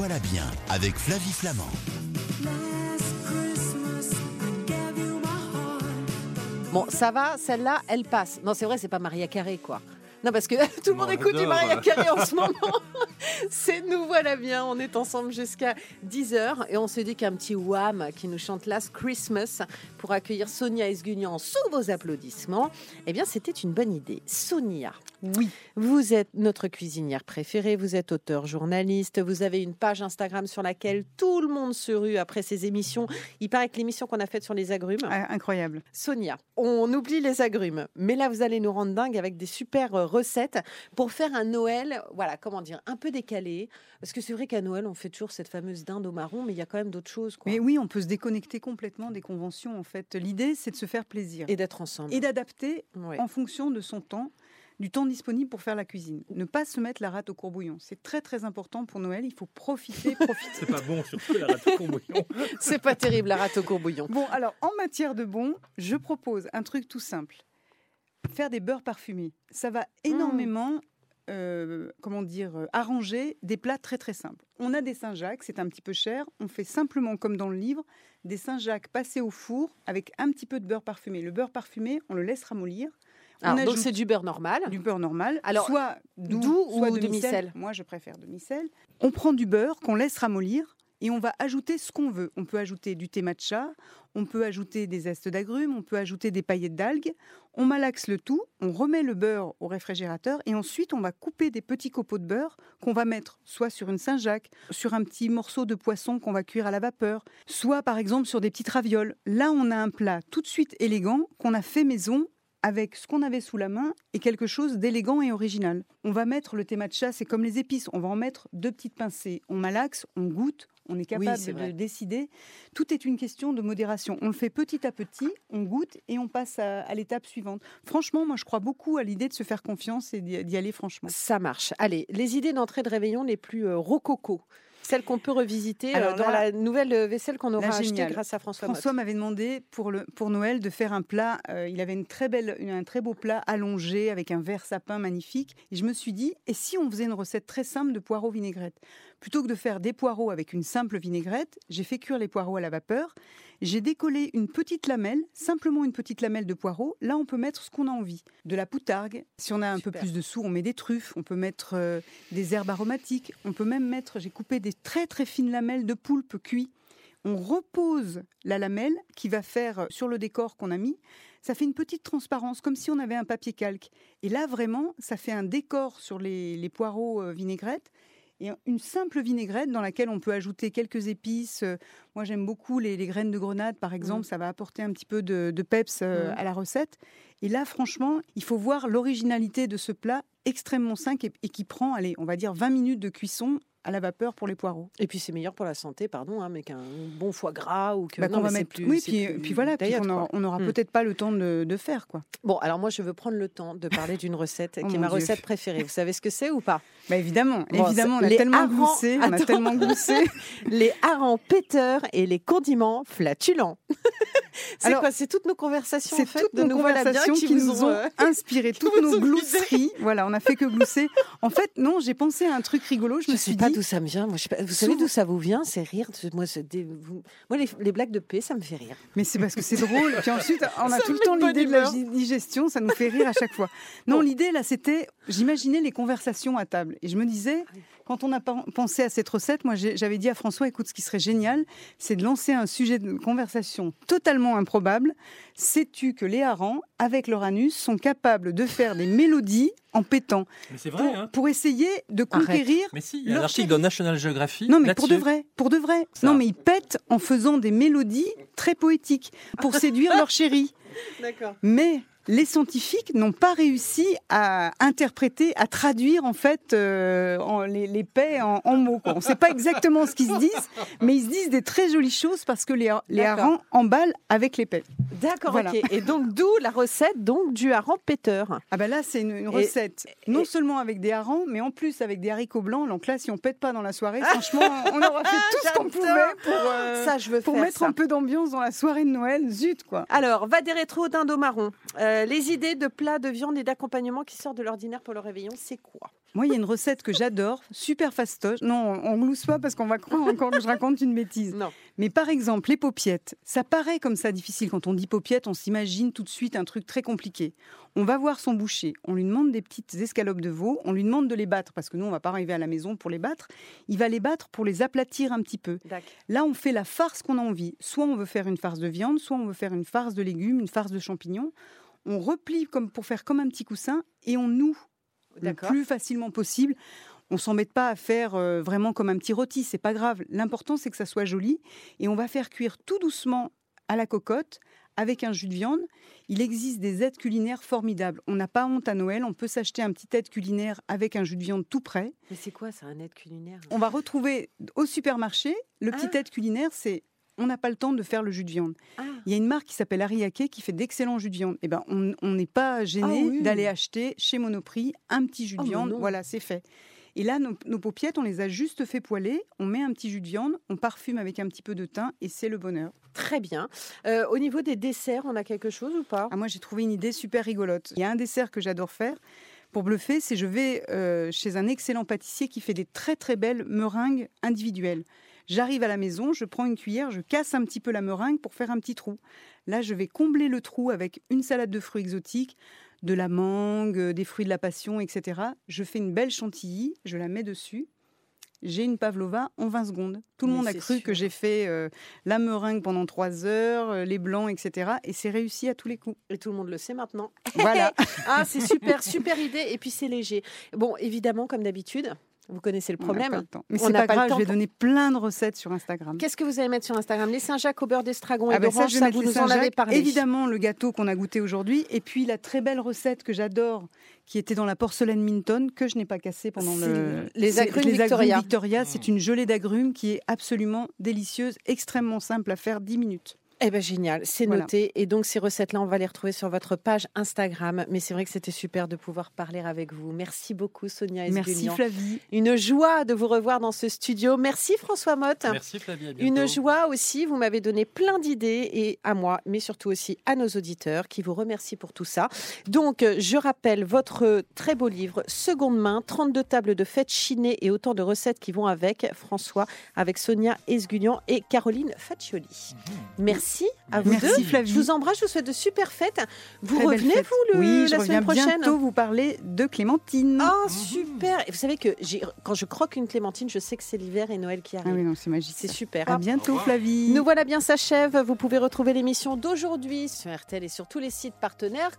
voilà bien avec Flavie Flamand. Bon, ça va, celle-là, elle passe. Non, c'est vrai, c'est pas Maria Carré, quoi. Non, parce que tout le monde Bon, écoute du. Maria Carré en ce moment. C'est nous voilà bien. On est ensemble jusqu'à 10h et on se dit qu'un petit Wham qui nous chante Last Christmas pour accueillir Sonia Esguignan sous vos applaudissements, eh bien, c'était une bonne idée. Sonia. Oui. Vous êtes notre cuisinière préférée, vous êtes auteur, journaliste, vous avez une page Instagram sur laquelle tout le monde se rue après ces émissions. Il paraît que l'émission qu'on a faite sur les agrumes, Ah, Incroyable. Sonia, on oublie les agrumes, mais là vous allez nous rendre dingue avec des super euh, recettes pour faire un Noël, voilà, comment dire, un peu décalé. Parce que c'est vrai qu'à Noël on fait toujours cette fameuse dinde au marron, mais il y a quand même d'autres choses. Quoi. Mais oui, on peut se déconnecter complètement des conventions, en fait. L'idée, c'est de se faire plaisir. Et d'être ensemble. Et d'adapter en fonction de son temps, du temps disponible pour faire la cuisine. Ne pas se mettre la rate au courbouillon. C'est très, très important pour Noël. Il faut profiter, profiter. C'est pas bon, surtout la rate au courbouillon. C'est pas terrible la rate au courbouillon. Bon, alors, en matière de bon, je propose un truc tout simple. Faire des beurres parfumés. Ça va énormément, euh, comment dire, euh, arranger des plats très très simples. On a des Saint-Jacques, c'est un petit peu cher. On fait simplement, comme dans le livre, des Saint-Jacques passés au four avec un petit peu de beurre parfumé. Le beurre parfumé, on le laisse ramollir. Alors, donc c'est du beurre normal. du beurre normal, Alors, soit doux, ou demi-sel. demi-sel Moi, je préfère demi-sel. On prend du beurre qu'on laisse ramollir et on va ajouter ce qu'on veut. On peut ajouter du thé matcha, on peut ajouter des zestes d'agrumes, on peut ajouter des paillettes d'algues. On malaxe le tout, on remet le beurre au réfrigérateur et ensuite on va couper des petits copeaux de beurre qu'on va mettre soit sur une Saint-Jacques, sur un petit morceau de poisson qu'on va cuire à la vapeur, soit par exemple sur des petites ravioles. Là, on a un plat tout de suite élégant qu'on a fait maison avec ce qu'on avait sous la main et quelque chose d'élégant et original. On va mettre le thé matcha, c'est comme les épices, on va en mettre deux petites pincées. On malaxe, on goûte, on est capable de vrai. décider. Tout est une question de modération. On le fait petit à petit, on goûte et on passe à, à l'étape suivante. Franchement, moi je crois beaucoup à l'idée de se faire confiance et d'y d'y aller franchement. Ça marche. Allez, les idées d'entrée de réveillon les plus euh, rococo. Celles qu'on peut revisiter euh, Alors dans là- la nouvelle euh, vaisselle qu'on aura achetée grâce à François, François m'avait demandé pour, le, pour Noël de faire un plat. euh, il avait une très belle, une- un très beau plat allongé avec un verre sapin magnifique. Et je me suis dit, et si on faisait une recette très simple de poireaux vinaigrette? Plutôt que de faire des poireaux avec une simple vinaigrette, j'ai fait cuire les poireaux à la vapeur. J'ai décollé une petite lamelle, simplement une petite lamelle de poireaux. Là, on peut mettre ce qu'on a envie. De la poutargue. Si on a un peu plus de sous, on met des truffes. On peut mettre euh, des herbes aromatiques. On peut même mettre, j'ai coupé des très très fines lamelles de poulpe cuit. On repose la lamelle qui va faire euh, sur le décor qu'on a mis. Ça fait une petite transparence, comme si on avait un papier calque. Et là, vraiment, ça fait un décor sur les, les poireaux euh, vinaigrettes. Et une simple vinaigrette dans laquelle on peut ajouter quelques épices. Euh, Moi, j'aime beaucoup les, les graines de grenade, par exemple. Ça va apporter un petit peu de, de peps Mhm. à la recette. Et là, franchement, il faut voir l'originalité de ce plat extrêmement simple et, et qui prend, allez, on va dire 20 minutes de cuisson à la vapeur pour les poireaux. Et puis c'est meilleur pour la santé, pardon, hein, mais qu'un bon foie gras ou que. Bah, non, va mettre. plus- oui, puis, plus puis voilà, puis on quoi. aura, Hmm. peut-être pas le temps de, de faire quoi. Bon, alors moi je veux prendre le temps de parler d'une recette Oh qui est ma Dieu. recette préférée. Vous savez ce que c'est ou pas? Bah évidemment, Bon, évidemment, on a tellement harengs- gloussé, on a tellement gloussé. Les harengs péteurs et les condiments flatulents. c'est Alors, quoi C'est toutes nos conversations C'est en fait toutes de nos conversations qui, nous ont euh, inspiré, toutes nos glousseries. Voilà, on a fait que glousser. En fait, non, j'ai pensé à un truc rigolo. Je, Je me sais pas d'où ça me vient. Moi, je sais pas- Vous savez d'où ça vous vient C'est rire. Moi, c'est des- Moi, les, les blagues de paix, ça me fait rire. mais c'est parce que c'est drôle. Puis ensuite, on a Ça tout le temps l'idée de la digestion, ça nous fait rire à chaque fois. Non, Bon. l'idée là, c'était, j'imaginais les conversations à table, et je me disais, Ah quand on a pen- pensé à cette recette, moi j'avais dit à François, écoute, ce qui serait génial, c'est de lancer un sujet de conversation totalement improbable. Sais-tu que les harengs, avec leur anus, sont capables de faire des mélodies en pétant Mais c'est pour, vrai, hein pour essayer de Arrête. conquérir Mais si, il y a un article dans National Geographic. non, mais pour de vrai, pour de vrai. Ça. Non, mais ils pètent en faisant des mélodies très poétiques pour séduire leur chérie. D'accord. Mais les scientifiques n'ont pas réussi à interpréter, à traduire en fait euh, en- les, les paix en, en mots. quoi. On ne sait pas exactement ce qu'ils se disent, mais ils se disent des très jolies choses parce que les, harengs emballent avec les paix. D'accord, Voilà. ok. Et donc, d'où la recette donc du hareng péteur. Ah ben là, c'est une, une Et- recette non et- seulement avec des harengs, mais en plus avec des haricots blancs. Donc là, si on pète pas dans la soirée, franchement, on aura fait tout ce qu'on pouvait pour, euh, ça, je veux pour faire mettre ça. un peu d'ambiance dans la soirée de Noël. Zut, quoi. Alors, va des rétro d'indo marron. Euh, les idées de plats, de viande et d'accompagnement qui sortent de l'ordinaire pour le réveillon, c'est quoi? Moi, il y a une recette que j'adore, super fastoche. Non, on glousse pas parce qu'on va croire encore que je raconte une bêtise. Non. Mais par exemple, les paupiettes, ça paraît comme ça difficile. Quand on dit paupiettes, on s'imagine tout de suite un truc très compliqué. On va voir son boucher, on lui demande des petites escalopes de veau, on lui demande de les battre parce que nous, on va pas arriver à la maison pour les battre. Il va les battre pour les aplatir un petit peu. Là, on fait la farce qu'on a envie. Soit on veut faire une farce de viande, soit on veut faire une farce de légumes, une farce de champignons. On replie comme pour faire comme un petit coussin et on noue le plus facilement possible. On s'embête pas à faire euh, vraiment comme un petit rôti, c'est pas grave. L'important c'est que ça soit joli et on va faire cuire tout doucement à la cocotte avec un jus de viande. Il existe des aides culinaires formidables. On n'a pas honte à Noël, on peut s'acheter un petit aide culinaire avec un jus de viande tout prêt. Mais c'est quoi ça, un aide culinaire? On va retrouver au supermarché le petit Ah. aide culinaire, c'est on n'a pas le temps de faire le jus de viande. Ah, Il y a une marque qui s'appelle Ariake qui fait d'excellents jus de viande. Eh ben, on n'est pas gêné Ah oui. d'aller acheter chez Monoprix un petit jus de Oh, viande. Voilà, c'est fait. Et là, nos, nos paupiettes, on les a juste fait poêler. On met un petit jus de viande, on parfume avec un petit peu de thym et c'est le bonheur. très bien. Euh, au niveau des desserts, on a quelque chose ou pas? Ah, moi, j'ai trouvé une idée super rigolote. Il y a un dessert que j'adore faire. Pour bluffer, c'est je vais euh, chez un excellent pâtissier qui fait des très très belles meringues individuelles. J'arrive à la maison, je prends une cuillère, je casse un petit peu la meringue pour faire un petit trou. Là, je vais combler le trou avec une salade de fruits exotiques, de la mangue, euh, des fruits de la passion, etc. Je fais une belle chantilly, je la mets dessus. J'ai une pavlova en 20 secondes. Tout le Mais monde a cru sûr. que j'ai fait euh, la meringue pendant 3 heures, euh, les blancs, etc. Et c'est réussi à tous les coups. Et tout le monde le sait maintenant. Voilà. Ah, c'est super, super idée. Et puis c'est léger. Bon, évidemment, comme d'habitude, vous connaissez le On n'a pas problème. le temps. Mais On c'est pas pas grave, je vais donner plein de recettes sur Instagram. Qu'est-ce que vous allez mettre sur Instagram? Les Saint-Jacques au beurre d'estragon et Ah ben ça, d'orange, je vais ça, mettre vous les nous en avez parlé. Évidemment, le gâteau qu'on a goûté aujourd'hui. Et puis la très belle recette que j'adore, qui était dans la porcelaine Minton, que je n'ai pas cassée pendant le... les agrumes Victoria. Victoria. C'est une gelée d'agrumes qui est absolument délicieuse, extrêmement simple à faire, 10 minutes. Eh ben génial, c'est Voilà. noté. Et donc ces recettes-là, on va les retrouver sur votre page Instagram. Mais c'est vrai que c'était super de pouvoir parler avec vous. Merci beaucoup, Sonia Merci Esguignan. Flavie. Une joie de vous revoir dans ce studio. Merci François Motte. Merci Flavie, à. Une joie aussi, vous m'avez donné plein d'idées et à moi, mais surtout aussi à nos auditeurs qui vous remercient pour tout ça. Donc, euh, je rappelle votre très beau livre, Seconde main, 32 tables de fêtes chinées et autant de recettes qui vont avec, François, avec Sonia Esguignan et Caroline Faccioli. Merci à vous Merci, deux. Flavie. Je vous embrasse, je vous souhaite de super fêtes. Vous Très revenez, fête. vous, le, Oui, je la reviens semaine prochaine bientôt vous parler de Clémentine. Oh, super Et vous savez que quand je croque une clémentine, je sais que c'est l'hiver et Noël qui Ah arrive. oui, non, c'est magique. C'est super. À bientôt, Flavie. Nous voilà bien s'achève. Vous pouvez retrouver l'émission d'aujourd'hui sur RTL et sur tous les sites partenaires